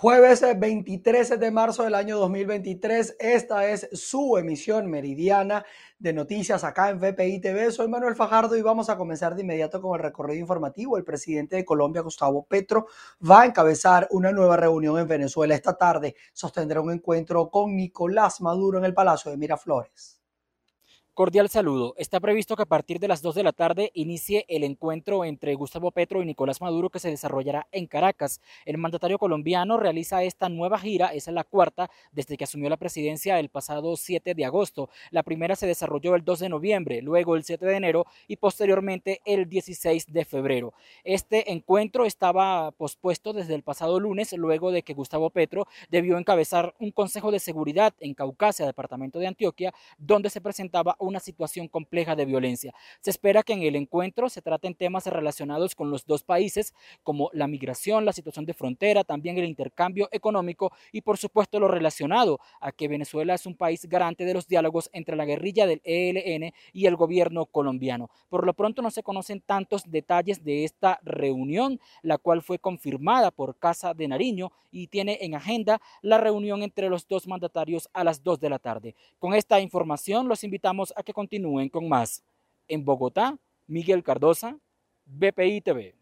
Jueves 23 de marzo del año 2023, esta es su emisión meridiana de noticias acá en VPI TV. Soy Manuel Fajardo y vamos a comenzar de inmediato con el recorrido informativo. El presidente de Colombia, Gustavo Petro, va a encabezar una nueva reunión en Venezuela esta tarde. Sostendrá un encuentro con Nicolás Maduro en el Palacio de Miraflores. Cordial saludo. Está previsto que a partir de las 2 de la tarde inicie el encuentro entre Gustavo Petro y Nicolás Maduro que se desarrollará en Caracas. El mandatario colombiano realiza esta nueva gira, esa es la cuarta desde que asumió la presidencia el pasado 7 de agosto. La primera se desarrolló el 2 de noviembre, luego el 7 de enero y posteriormente el 16 de febrero. Este encuentro estaba pospuesto desde el pasado lunes, luego de que Gustavo Petro debió encabezar un consejo de seguridad en Caucasia, departamento de Antioquia, donde se presentaba un una situación compleja de violencia. Se espera que en el encuentro se traten temas relacionados con los dos países, como la migración, la situación de frontera, también el intercambio económico y por supuesto lo relacionado a que Venezuela es un país garante de los diálogos entre la guerrilla del ELN y el gobierno colombiano. Por lo pronto no se conocen tantos detalles de esta reunión, la cual fue confirmada por Casa de Nariño y tiene en agenda la reunión entre los dos mandatarios a las 2 de la tarde. Con esta información los invitamos que continúen con más. En Bogotá, Miguel Cardosa, BPI TV.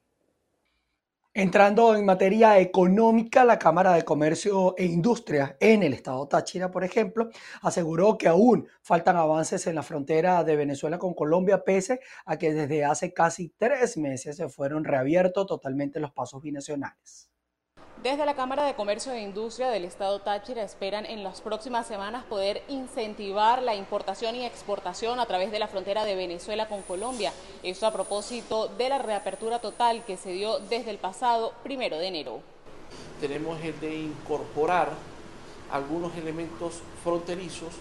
Entrando en materia económica, la Cámara de Comercio e Industria en el estado Táchira, por ejemplo, aseguró que aún faltan avances en la frontera de Venezuela con Colombia, pese a que desde hace casi tres meses se fueron reabiertos totalmente los pasos binacionales. Desde la Cámara de Comercio e Industria del Estado Táchira esperan en las próximas semanas poder incentivar la importación y exportación a través de la frontera de Venezuela con Colombia. Esto a propósito de la reapertura total que se dio desde el pasado primero de enero. Tenemos el de incorporar algunos elementos fronterizos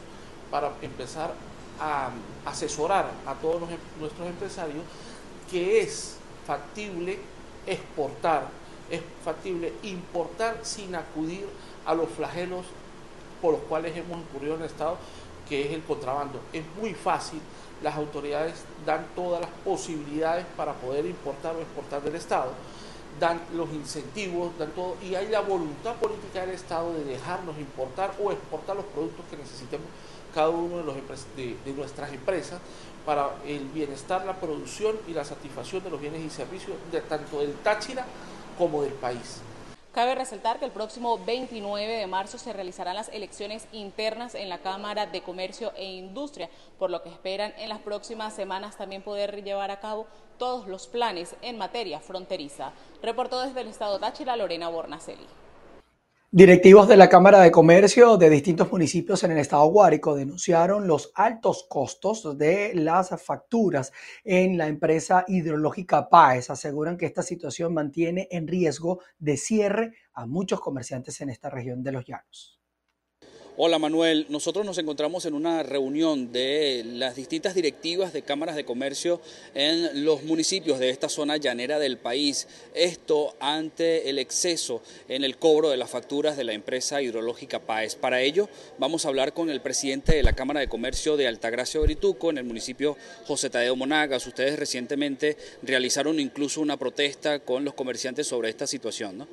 para empezar a asesorar a todos em-, nuestros empresarios que es factible exportar es factible importar sin acudir a los flagelos por los cuales hemos incurrido en el Estado, que es el contrabando. Es muy fácil, las autoridades dan todas las posibilidades para poder importar o exportar del Estado, dan los incentivos, dan todo, y hay la voluntad política del Estado de dejarnos importar o exportar los productos que necesitemos cada uno de, los, de, nuestras empresas para el bienestar, la producción y la satisfacción de los bienes y servicios de tanto del Táchira como del país. Cabe resaltar que el próximo 29 de marzo se realizarán las elecciones internas en la Cámara de Comercio e Industria, por lo que esperan en las próximas semanas también poder llevar a cabo todos los planes en materia fronteriza. Reportó desde el Estado Táchira Lorena Bornaceli. Directivos de la Cámara de Comercio de distintos municipios en el estado Guárico denunciaron los altos costos de las facturas en la empresa hidrológica PAES. Aseguran que esta situación mantiene en riesgo de cierre a muchos comerciantes en esta región de los llanos. Hola Manuel, nosotros nos encontramos en una reunión de las distintas directivas de cámaras de comercio en los municipios de esta zona llanera del país. Esto ante el exceso en el cobro de las facturas de la empresa hidrológica PAES. Para ello vamos a hablar con el presidente de la Cámara de Comercio de Altagracia Brituco en el municipio José Tadeo Monagas. Ustedes recientemente realizaron incluso una protesta con los comerciantes sobre esta situación, ¿no?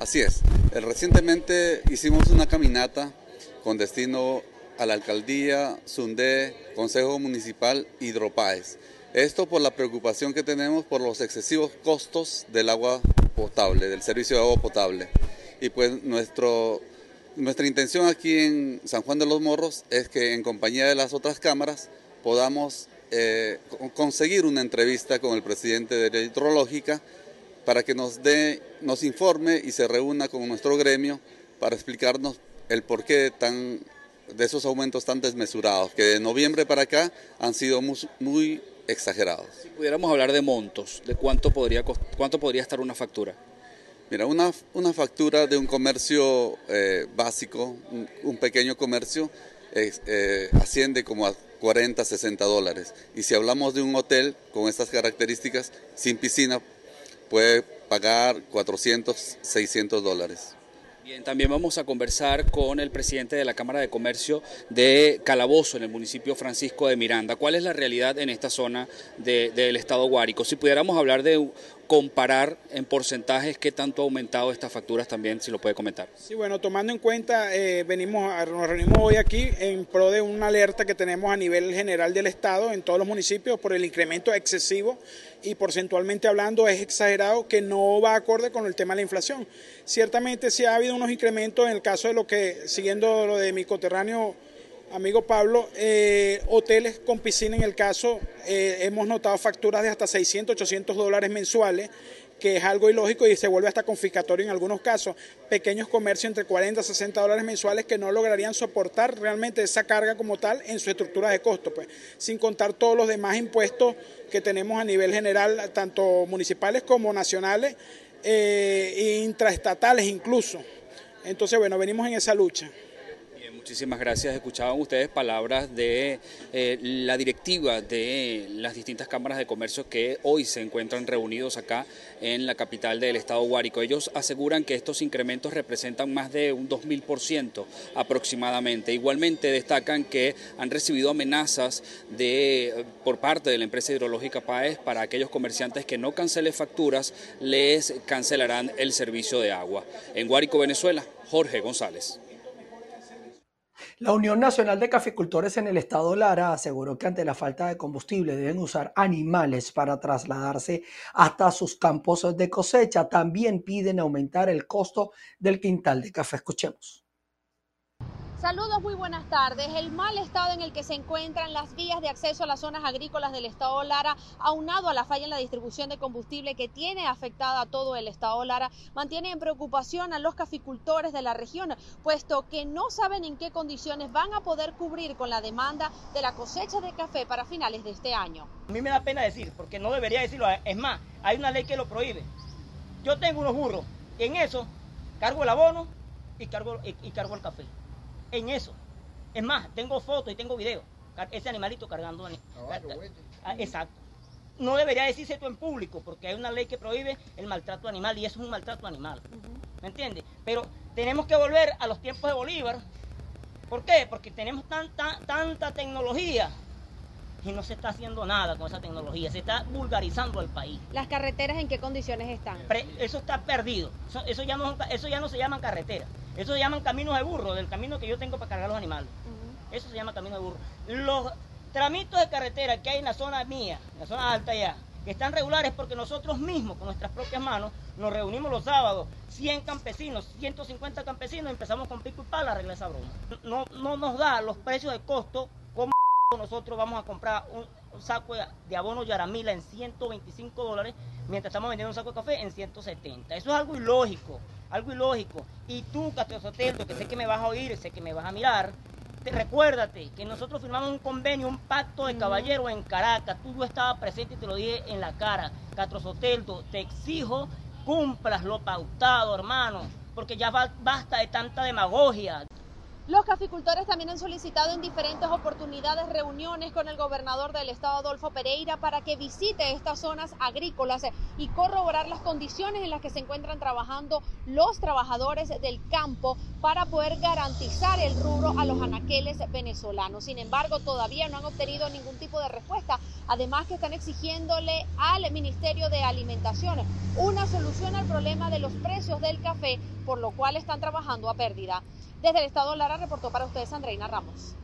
Así es. Recientemente hicimos una caminata con destino a la alcaldía, Sundé, Consejo Municipal Hidropáez. Esto por la preocupación que tenemos por los excesivos costos del agua potable, del servicio de agua potable. Y pues nuestro, nuestra intención aquí en San Juan de los Morros es que en compañía de las otras cámaras podamos eh, conseguir una entrevista con el presidente de la hidrológica para que nos dé, nos informe y se reúna con nuestro gremio para explicarnos el porqué tan, de esos aumentos tan desmesurados, que de noviembre para acá han sido muy, exagerados. Si pudiéramos hablar de montos, ¿de cuánto podría, cuánto podría estar una factura? Mira, una, una factura de un comercio eh, básico, un, pequeño comercio, eh, asciende como a 40, 60 dólares. Y si hablamos de un hotel con estas características, sin piscina, puede pagar 400, 600 dólares. Bien, también vamos a conversar con el presidente de la Cámara de Comercio de Calabozo, en el municipio Francisco de Miranda. ¿Cuál es la realidad en esta zona del estado Guárico? Si pudiéramos hablar de comparar en porcentajes qué tanto ha aumentado estas facturas también, si lo puede comentar. Sí, bueno, tomando en cuenta, eh, venimos nos reunimos hoy aquí en pro de una alerta que tenemos a nivel general del Estado en todos los municipios por el incremento excesivo y porcentualmente hablando es exagerado que no va acorde con el tema de la inflación. Ciertamente sí ha habido unos incrementos en el caso de lo que, siguiendo lo de mi coterráneo amigo Pablo, eh, hoteles con piscina en el caso, eh, hemos notado facturas de hasta 600, 800 dólares mensuales, que es algo ilógico y se vuelve hasta confiscatorio en algunos casos. Pequeños comercios entre 40 y 60 dólares mensuales que no lograrían soportar realmente esa carga como tal en su estructura de costo, pues, sin contar todos los demás impuestos que tenemos a nivel general, tanto municipales como nacionales eh, intraestatales incluso. Entonces, bueno, venimos en esa lucha. Muchísimas gracias. Escuchaban ustedes palabras de eh, la directiva de las distintas cámaras de comercio que hoy se encuentran reunidos acá en la capital del estado Guárico. Ellos aseguran que estos incrementos representan más de un 2.000% aproximadamente. Igualmente destacan que han recibido amenazas de, por parte de la empresa hidrológica PAES para aquellos comerciantes que no cancelen facturas, les cancelarán el servicio de agua. En Guárico, Venezuela, Jorge González. La Unión Nacional de Caficultores en el estado Lara aseguró que ante la falta de combustible deben usar animales para trasladarse hasta sus campos de cosecha. También piden aumentar el costo del quintal de café. Escuchemos. Saludos, muy buenas tardes. El mal estado en el que se encuentran las vías de acceso a las zonas agrícolas del estado Lara, aunado a la falla en la distribución de combustible que tiene afectada a todo el estado Lara, mantiene en preocupación a los caficultores de la región, puesto que no saben en qué condiciones van a poder cubrir con la demanda de la cosecha de café para finales de este año. A mí me da pena decir, porque no debería decirlo. Es más, hay una ley que lo prohíbe. Yo tengo unos burros, y en eso cargo el abono y cargo, y cargo el café en eso. Es más, tengo fotos y tengo videos. Ese animalito cargando. Ah, exacto. No debería decirse esto en público porque hay una ley que prohíbe el maltrato animal y eso es un maltrato animal. ¿Me entiendes? Pero tenemos que volver a los tiempos de Bolívar. ¿Por qué? Porque tenemos tanta, tanta tecnología y no se está haciendo nada con esa tecnología. Se está vulgarizando el país. ¿Las carreteras en qué condiciones están? eso está perdido. Eso, ya no, eso ya no se llaman carreteras. Eso se llaman caminos de burro, del camino que yo tengo para cargar los animales. Eso se llama camino de burro. Los tramitos de carretera que hay en la zona mía, en la zona alta ya, que están regulares porque nosotros mismos, con nuestras propias manos, nos reunimos los sábados, 100 campesinos, 150 campesinos, empezamos con pico y pala a arreglar esa broma. No, no nos da los precios de costo nosotros vamos a comprar un, saco de abono Yaramila en 125 dólares, mientras estamos vendiendo un saco de café en 170. Eso es algo ilógico algo ilógico. Y tú, Castro Soteldo, que sé que me vas a oír, sé que me vas a mirar, te, recuérdate que nosotros firmamos un convenio, un pacto de caballero en Caracas. Tú yo estaba presente y te lo dije en la cara. Castro Soteldo, te exijo cumplas lo pautado, hermano, porque ya basta de tanta demagogia. Los caficultores también han solicitado en diferentes oportunidades reuniones con el gobernador del estado Adolfo Pereira para que visite estas zonas agrícolas y corroborar las condiciones en las que se encuentran trabajando los trabajadores del campo para poder garantizar el rubro a los anaqueles venezolanos. Sin embargo, todavía no han obtenido ningún tipo de respuesta. Además que están exigiéndole al Ministerio de Alimentación una solución al problema de los precios del café, por lo cual están trabajando a pérdida. Desde el Estado Lara reportó para ustedes Andreina Ramos.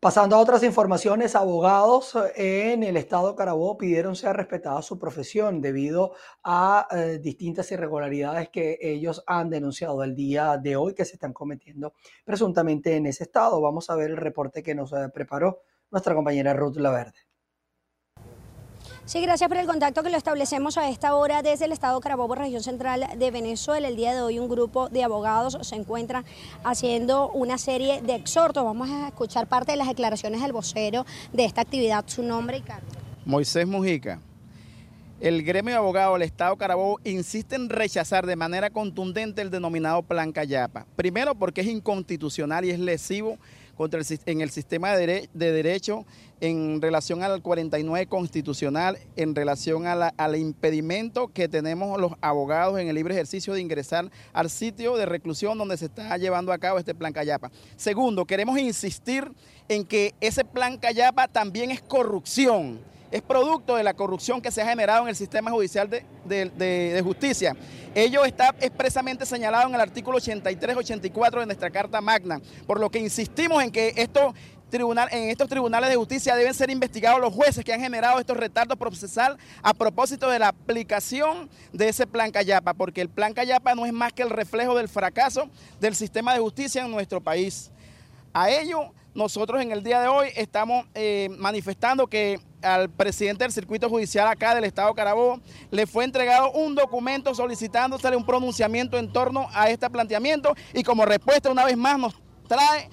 Pasando a otras informaciones, abogados en el estado Carabobo pidieron ser respetada su profesión debido a eh, distintas irregularidades que ellos han denunciado el día de hoy que se están cometiendo presuntamente en ese estado. Vamos a ver el reporte que nos eh, preparó nuestra compañera Ruth Laverde. Sí, gracias por el contacto que lo establecemos a esta hora desde el Estado Carabobo, región central de Venezuela. El día de hoy un grupo de abogados se encuentra haciendo una serie de exhortos. Vamos a escuchar parte de las declaraciones del vocero de esta actividad, su nombre y cargo. Moisés Mujica. El gremio de abogados del Estado Carabobo insiste en rechazar de manera contundente el denominado Plan Cayapa. Primero porque es inconstitucional y es lesivo contra el, en el sistema de, derecho en relación al 49 constitucional, en relación al impedimento que tenemos los abogados en el libre ejercicio de ingresar al sitio de reclusión donde se está llevando a cabo este plan Cayapa. Segundo, queremos insistir en que ese plan Cayapa también es corrupción es producto de la corrupción que se ha generado en el sistema judicial de, justicia. Ello está expresamente señalado en el artículo 83-84 de nuestra Carta Magna, por lo que insistimos en que esto en estos tribunales de justicia deben ser investigados los jueces que han generado estos retardos procesal a propósito de la aplicación de ese plan Cayapa, porque el plan Cayapa no es más que el reflejo del fracaso del sistema de justicia en nuestro país. A ello, nosotros en el día de hoy estamos eh, manifestando que al presidente del circuito judicial acá del estado Carabobo le fue entregado un documento solicitándosele un pronunciamiento en torno a este planteamiento y como respuesta una vez más nos trae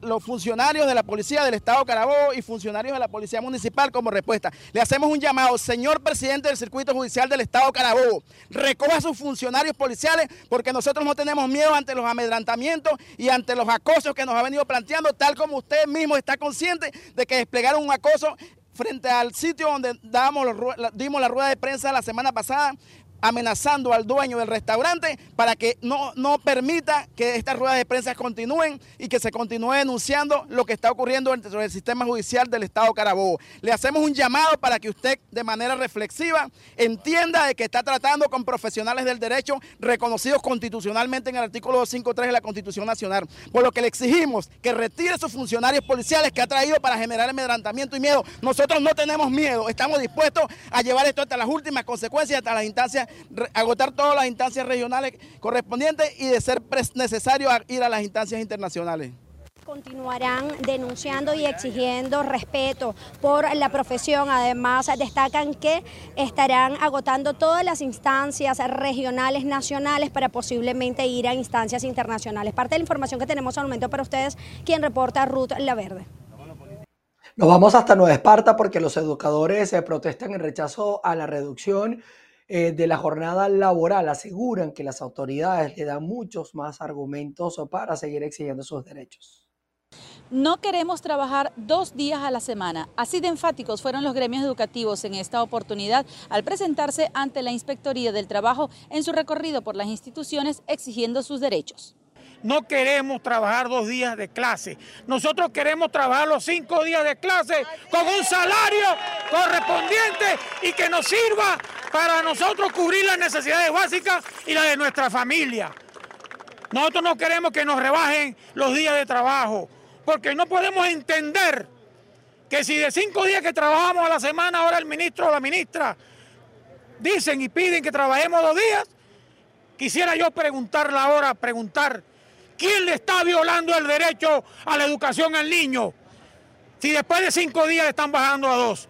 los funcionarios de la policía del Estado Carabobo y funcionarios de la policía municipal como respuesta. Le hacemos un llamado, señor presidente del circuito judicial del Estado Carabobo, recoja a sus funcionarios policiales porque nosotros no tenemos miedo ante los amedrantamientos y ante los acosos que nos ha venido planteando, tal como usted mismo está consciente de que desplegaron un acoso frente al sitio donde dimos la rueda de prensa la semana pasada, amenazando al dueño del restaurante para que no, no permita que estas ruedas de prensa continúen y que se continúe denunciando lo que está ocurriendo dentro del sistema judicial del Estado Carabobo. Le hacemos un llamado para que usted de manera reflexiva entienda de que está tratando con profesionales del derecho reconocidos constitucionalmente en el artículo 253 de la Constitución Nacional, por lo que le exigimos que retire sus funcionarios policiales que ha traído para generar amedrentamiento y miedo. Nosotros no tenemos miedo, estamos dispuestos a llevar esto hasta las últimas consecuencias, hasta las instancias agotar todas las instancias regionales correspondientes y de ser necesario ir a las instancias internacionales continuarán denunciando y exigiendo respeto por la profesión. Además, destacan que estarán agotando todas las instancias regionales, nacionales, para posiblemente ir a instancias internacionales. Parte de la información que tenemos al momento para ustedes, quien reporta Ruth Laverde. Nos vamos hasta Nueva Esparta porque los educadores se protestan en rechazo a la reducción eh, de la jornada laboral aseguran que las autoridades le dan muchos más argumentos para seguir exigiendo sus derechos. No queremos trabajar dos días a la semana. Así de enfáticos fueron los gremios educativos en esta oportunidad al presentarse ante la Inspectoría del Trabajo en su recorrido por las instituciones exigiendo sus derechos. No queremos trabajar dos días de clase. Nosotros queremos trabajar los cinco días de clase con un salario correspondiente y que nos sirva para nosotros cubrir las necesidades básicas y las de nuestra familia. Nosotros no queremos que nos rebajen los días de trabajo, porque no podemos entender que si de cinco días que trabajamos a la semana, ahora el ministro o la ministra dicen y piden que trabajemos dos días, quisiera yo preguntarle ahora, preguntar ¿Quién le está violando el derecho a la educación al niño? Si después de cinco días están bajando a dos.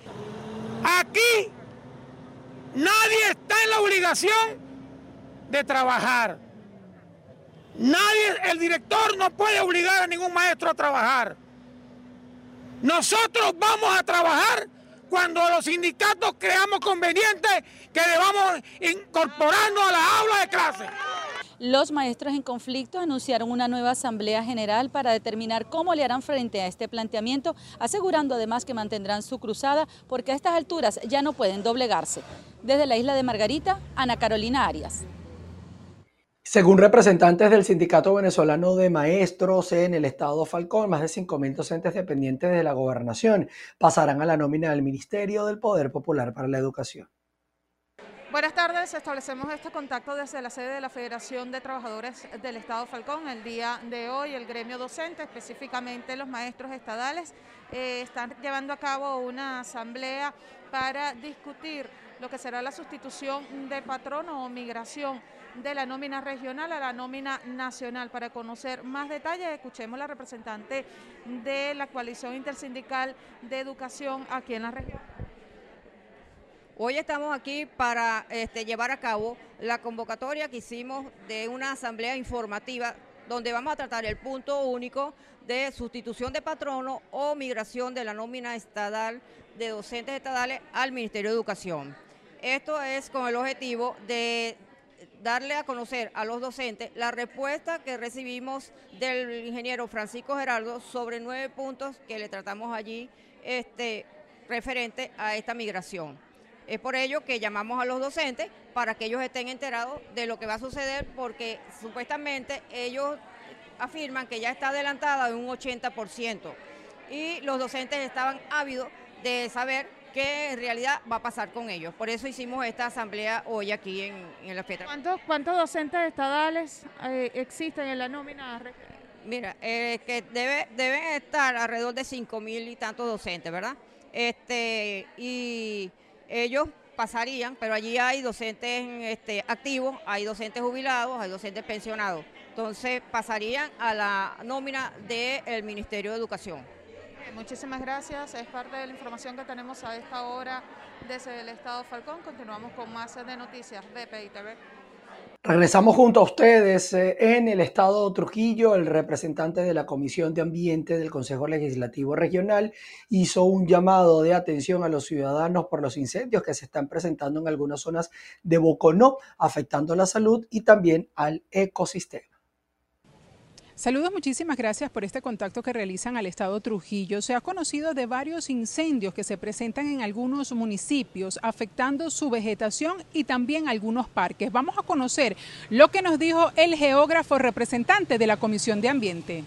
Aquí nadie está en la obligación de trabajar. Nadie, el director no puede obligar a ningún maestro a trabajar. Nosotros vamos a trabajar cuando los sindicatos creamos conveniente que debamos incorporarnos a la aula de clase. Los maestros en conflicto anunciaron una nueva asamblea general para determinar cómo le harán frente a este planteamiento, asegurando además que mantendrán su cruzada porque a estas alturas ya no pueden doblegarse. Desde la isla de Margarita, Ana Carolina Arias. Según representantes del Sindicato Venezolano de Maestros en el estado Falcón, más de 5.000 docentes dependientes de la gobernación pasarán a la nómina del Ministerio del Poder Popular para la Educación. Buenas tardes, establecemos este contacto desde la sede de la Federación de Trabajadores del Estado Falcón. El día de hoy el gremio docente, específicamente los maestros estadales, eh, están llevando a cabo una asamblea para discutir lo que será la sustitución de patrono o migración de la nómina regional a la nómina nacional. Para conocer más detalles, escuchemos la representante de la coalición intersindical de educación aquí en la región. Hoy estamos aquí para este, llevar a cabo la convocatoria que hicimos de una asamblea informativa donde vamos a tratar el punto único de sustitución de patrono o migración de la nómina estatal de docentes estadales al Ministerio de Educación. Esto es con el objetivo de darle a conocer a los docentes la respuesta que recibimos del ingeniero Francisco Geraldo sobre nueve puntos que le tratamos allí este, referente a esta migración. Es por ello que llamamos a los docentes para que ellos estén enterados de lo que va a suceder porque supuestamente ellos afirman que ya está adelantada en un 80% y los docentes estaban ávidos de saber qué en realidad va a pasar con ellos. Por eso hicimos esta asamblea hoy aquí en, la FETA. ¿Cuántos, ¿Cuántos docentes estadales eh, existen en la nómina? Mira, eh, que debe, deben estar alrededor de 5 mil y tantos docentes, ¿verdad? Este, y ellos pasarían, pero allí hay docentes este, activos, hay docentes jubilados, hay docentes pensionados. Entonces pasarían a la nómina del Ministerio de Educación. Muchísimas gracias. Es parte de la información que tenemos a esta hora desde el Estado Falcón. Continuamos con más de noticias de PITV. Regresamos junto a ustedes eh, en el estado Trujillo. El representante de la Comisión de Ambiente del Consejo Legislativo Regional hizo un llamado de atención a los ciudadanos por los incendios que se están presentando en algunas zonas de Boconó, afectando la salud y también al ecosistema. Saludos, muchísimas gracias por este contacto que realizan al Estado Trujillo. Se ha conocido de varios incendios que se presentan en algunos municipios, afectando su vegetación y también algunos parques. Vamos a conocer lo que nos dijo el geógrafo representante de la Comisión de Ambiente.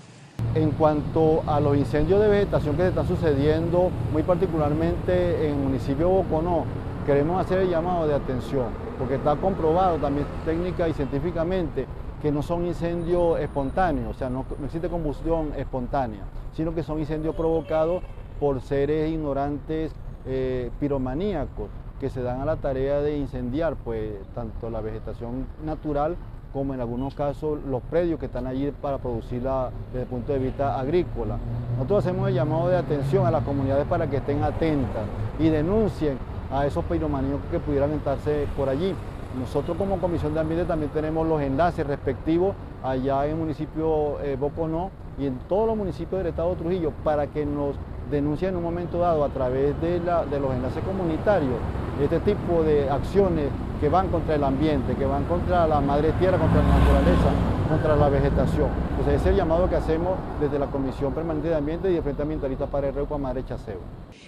En cuanto a los incendios de vegetación que se están sucediendo, muy particularmente en el municipio de Boconó, queremos hacer el llamado de atención, porque está comprobado también técnica y científicamente que no son incendios espontáneos, o sea, no, existe combustión espontánea, sino que son incendios provocados por seres ignorantes eh, piromaníacos que se dan a la tarea de incendiar pues tanto la vegetación natural como en algunos casos los predios que están allí para producirla desde el punto de vista agrícola. Nosotros hacemos el llamado de atención a las comunidades para que estén atentas y denuncien a esos piromaníacos que pudieran entrarse por allí. Nosotros como Comisión de Ambiente también tenemos los enlaces respectivos allá en el municipio eh, Boconó y en todos los municipios del estado de Trujillo para que nos denuncien en un momento dado a través de, de los enlaces comunitarios este tipo de acciones que van contra el ambiente, que van contra la madre tierra, contra la naturaleza, contra la vegetación. Entonces ese es el llamado que hacemos desde la Comisión Permanente de Ambiente y de Frente Ambientalista para el Reupa Madre Chaseo.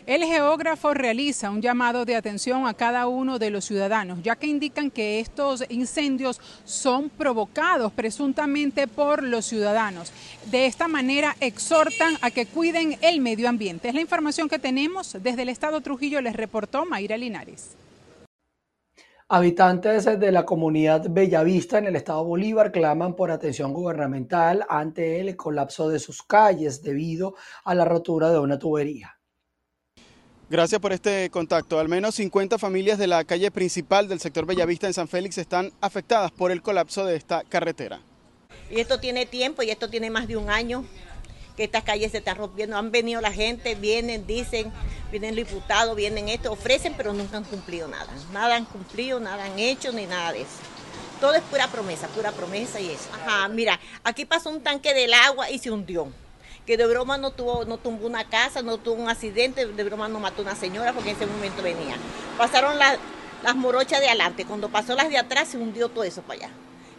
El geógrafo realiza un llamado de atención a cada uno de los ciudadanos, ya que indican que estos incendios son provocados presuntamente por los ciudadanos. De esta manera exhortan a que cuiden el medio ambiente. Es la información que tenemos desde el Estado Trujillo, les reportó Mayra Linares. Habitantes de la comunidad Bellavista en el estado Bolívar claman por atención gubernamental ante el colapso de sus calles debido a la rotura de una tubería. Gracias por este contacto. Al menos 50 familias de la calle principal del sector Bellavista en San Félix están afectadas por el colapso de esta carretera. Y esto tiene tiempo y esto tiene más de un año que estas calles se están rompiendo. Han venido la gente, vienen, dicen, vienen los diputados, vienen esto, ofrecen, pero nunca han cumplido nada. Nada han cumplido, nada han hecho, ni nada de eso. Todo es pura promesa, pura promesa y eso. Ajá, mira, aquí pasó un tanque del agua y se hundió. Que de broma no tuvo, no tumbó una casa, no tuvo un accidente, de broma no mató una señora porque en ese momento venía. Pasaron las morochas de adelante, cuando pasó las de atrás se hundió todo eso para allá.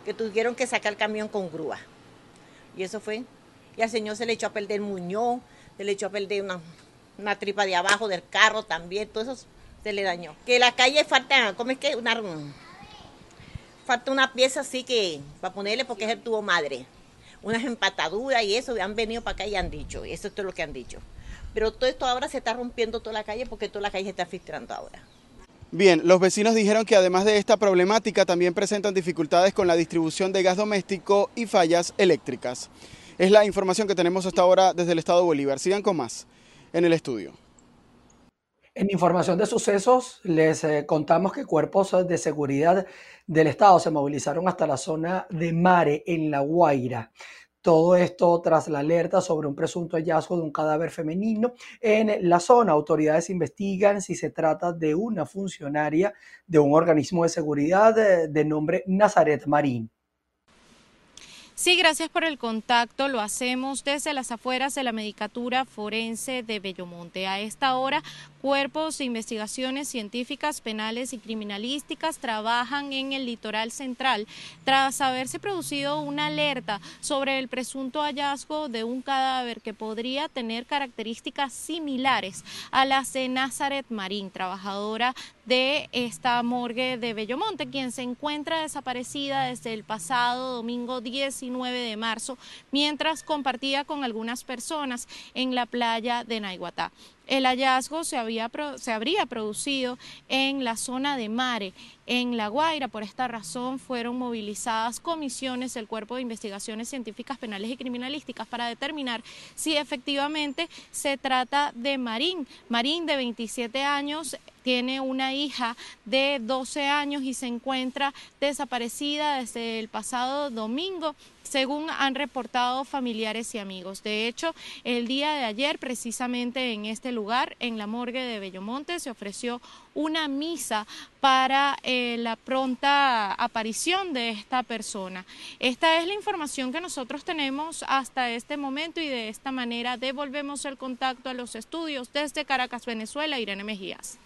Que tuvieron que sacar el camión con grúa. Y eso fue y al señor se le echó a perder el muñón, se le echó a perder una, una tripa de abajo del carro también, todo eso se le dañó. Que la calle falta, ¿cómo es que? Una, falta una pieza así que, para ponerle porque él tuvo madre. Unas empataduras y eso, han venido para acá y han dicho, eso es todo lo que han dicho. Pero todo esto ahora se está rompiendo toda la calle porque toda la calle se está filtrando ahora. Bien, los vecinos dijeron que además de esta problemática también presentan dificultades con la distribución de gas doméstico y fallas eléctricas. Es la información que tenemos hasta ahora desde el estado de Bolívar. Sigan con más en el estudio. En información de sucesos, les eh, contamos que cuerpos de seguridad del Estado se movilizaron hasta la zona de Mare, en La Guaira. Todo esto tras la alerta sobre un presunto hallazgo de un cadáver femenino en la zona. Autoridades investigan si se trata de una funcionaria de un organismo de seguridad eh, de nombre Nazaret Marín. Sí, gracias por el contacto. Lo hacemos desde las afueras de la Medicatura Forense de Bellomonte. A esta hora, cuerpos de investigaciones científicas, penales y criminalísticas trabajan en el litoral central tras haberse producido una alerta sobre el presunto hallazgo de un cadáver que podría tener características similares a las de Nazaret Marín, trabajadora de esta morgue de Bellomonte, quien se encuentra desaparecida desde el pasado domingo 19 de marzo, mientras compartía con algunas personas en la playa de Naiguatá. El hallazgo se, había, se habría producido en la zona de Mare, en La Guaira. Por esta razón fueron movilizadas comisiones del Cuerpo de Investigaciones Científicas Penales y Criminalísticas para determinar si efectivamente se trata de Marín. Marín, de 27 años, tiene una hija de 12 años y se encuentra desaparecida desde el pasado domingo según han reportado familiares y amigos. De hecho, el día de ayer, precisamente en este lugar, en la morgue de Bellomonte, se ofreció una misa para eh, la pronta aparición de esta persona. Esta es la información que nosotros tenemos hasta este momento y de esta manera devolvemos el contacto a los estudios desde Caracas, Venezuela, Irene Mejías.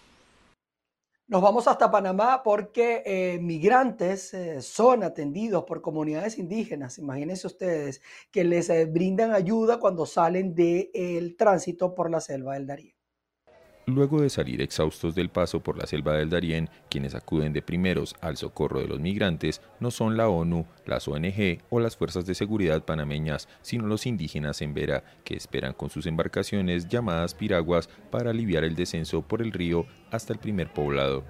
Nos vamos hasta Panamá porque eh, migrantes eh, son atendidos por comunidades indígenas, imagínense ustedes, que les eh, brindan ayuda cuando salen del tránsito por la selva del Darién. Luego de salir exhaustos del paso por la selva del Darién, quienes acuden de primeros al socorro de los migrantes no son la ONU, las ONG o las fuerzas de seguridad panameñas, sino los indígenas en Vera, que esperan con sus embarcaciones llamadas piraguas para aliviar el descenso por el río hasta el primer poblado.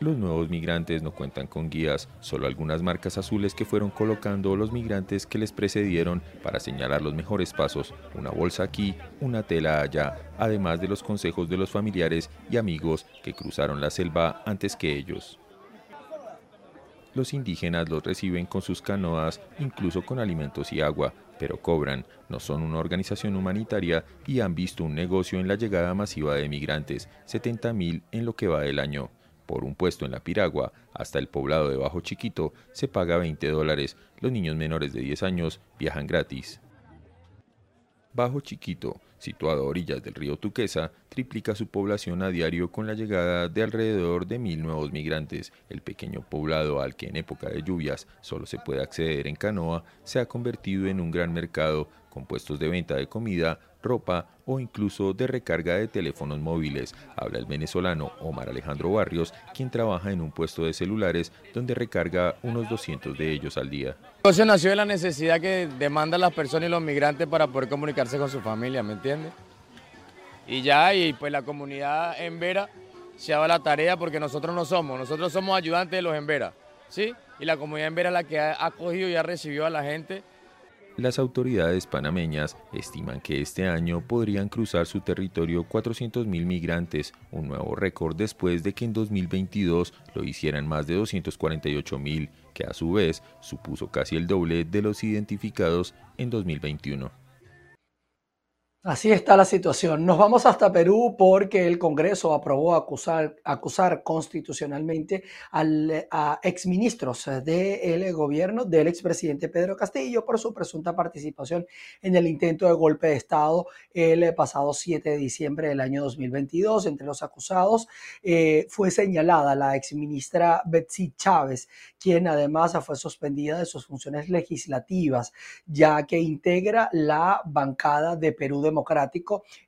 Los nuevos migrantes no cuentan con guías, solo algunas marcas azules que fueron colocando los migrantes que les precedieron para señalar los mejores pasos, una bolsa aquí, una tela allá, además de los consejos de los familiares y amigos que cruzaron la selva antes que ellos. Los indígenas los reciben con sus canoas, incluso con alimentos y agua, pero cobran, no son una organización humanitaria y han visto un negocio en la llegada masiva de migrantes, 70.000 en lo que va del año. Por un puesto en la piragua hasta el poblado de Bajo Chiquito se paga 20 dólares. Los niños menores de 10 años viajan gratis. Bajo Chiquito, situado a orillas del río Tuquesa, triplica su población a diario con la llegada de alrededor de mil nuevos migrantes. El pequeño poblado al que en época de lluvias solo se puede acceder en canoa se ha convertido en un gran mercado con puestos de venta de comida, ropa o incluso de recarga de teléfonos móviles. Habla el venezolano Omar Alejandro Barrios, quien trabaja en un puesto de celulares donde recarga unos 200 de ellos al día. El nació de la necesidad que demandan las personas y los migrantes para poder comunicarse con su familia, ¿me entiendes? Y ya, y pues la comunidad en Vera se dado la tarea porque nosotros no somos, nosotros somos ayudantes de los en Vera, ¿sí? Y la comunidad en Vera es la que ha acogido y ha recibido a la gente las autoridades panameñas estiman que este año podrían cruzar su territorio 400.000 migrantes, un nuevo récord después de que en 2022 lo hicieran más de 248.000, que a su vez supuso casi el doble de los identificados en 2021. Así está la situación. Nos vamos hasta Perú porque el Congreso aprobó acusar, constitucionalmente al, a exministros del gobierno del expresidente Pedro Castillo por su presunta participación en el intento de golpe de Estado el pasado 7 de diciembre del año 2022. Entre los acusados eh, fue señalada la exministra Betsy Chávez, quien además fue suspendida de sus funciones legislativas, ya que integra la bancada de Perú democrático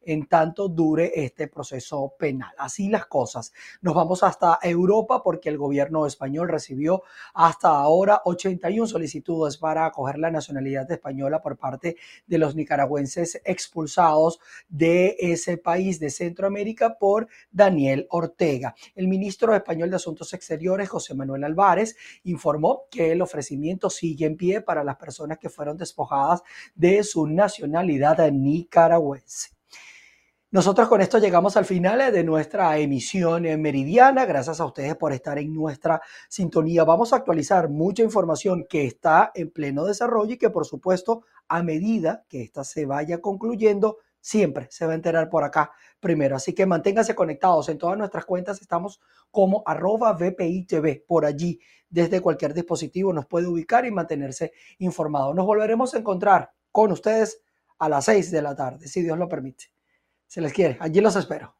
en tanto dure este proceso penal. Así las cosas. Nos vamos hasta Europa porque el gobierno español recibió hasta ahora 81 solicitudes para acoger la nacionalidad española por parte de los nicaragüenses expulsados de ese país de Centroamérica por Daniel Ortega. El ministro español de Asuntos Exteriores, José Manuel Álvarez, informó que el ofrecimiento sigue en pie para las personas que fueron despojadas de su nacionalidad nicaragüense. Nosotros con esto llegamos al final de nuestra emisión meridiana. Gracias a ustedes por estar en nuestra sintonía. Vamos a actualizar mucha información que está en pleno desarrollo y que por supuesto a medida que esta se vaya concluyendo, siempre se va a enterar por acá primero. Así que manténganse conectados en todas nuestras cuentas. Estamos como arroba VPI TV. Por allí, desde cualquier dispositivo, nos puede ubicar y mantenerse informado. Nos volveremos a encontrar con ustedes a las 6 de la tarde, si Dios lo permite. Se les quiere. Allí los espero.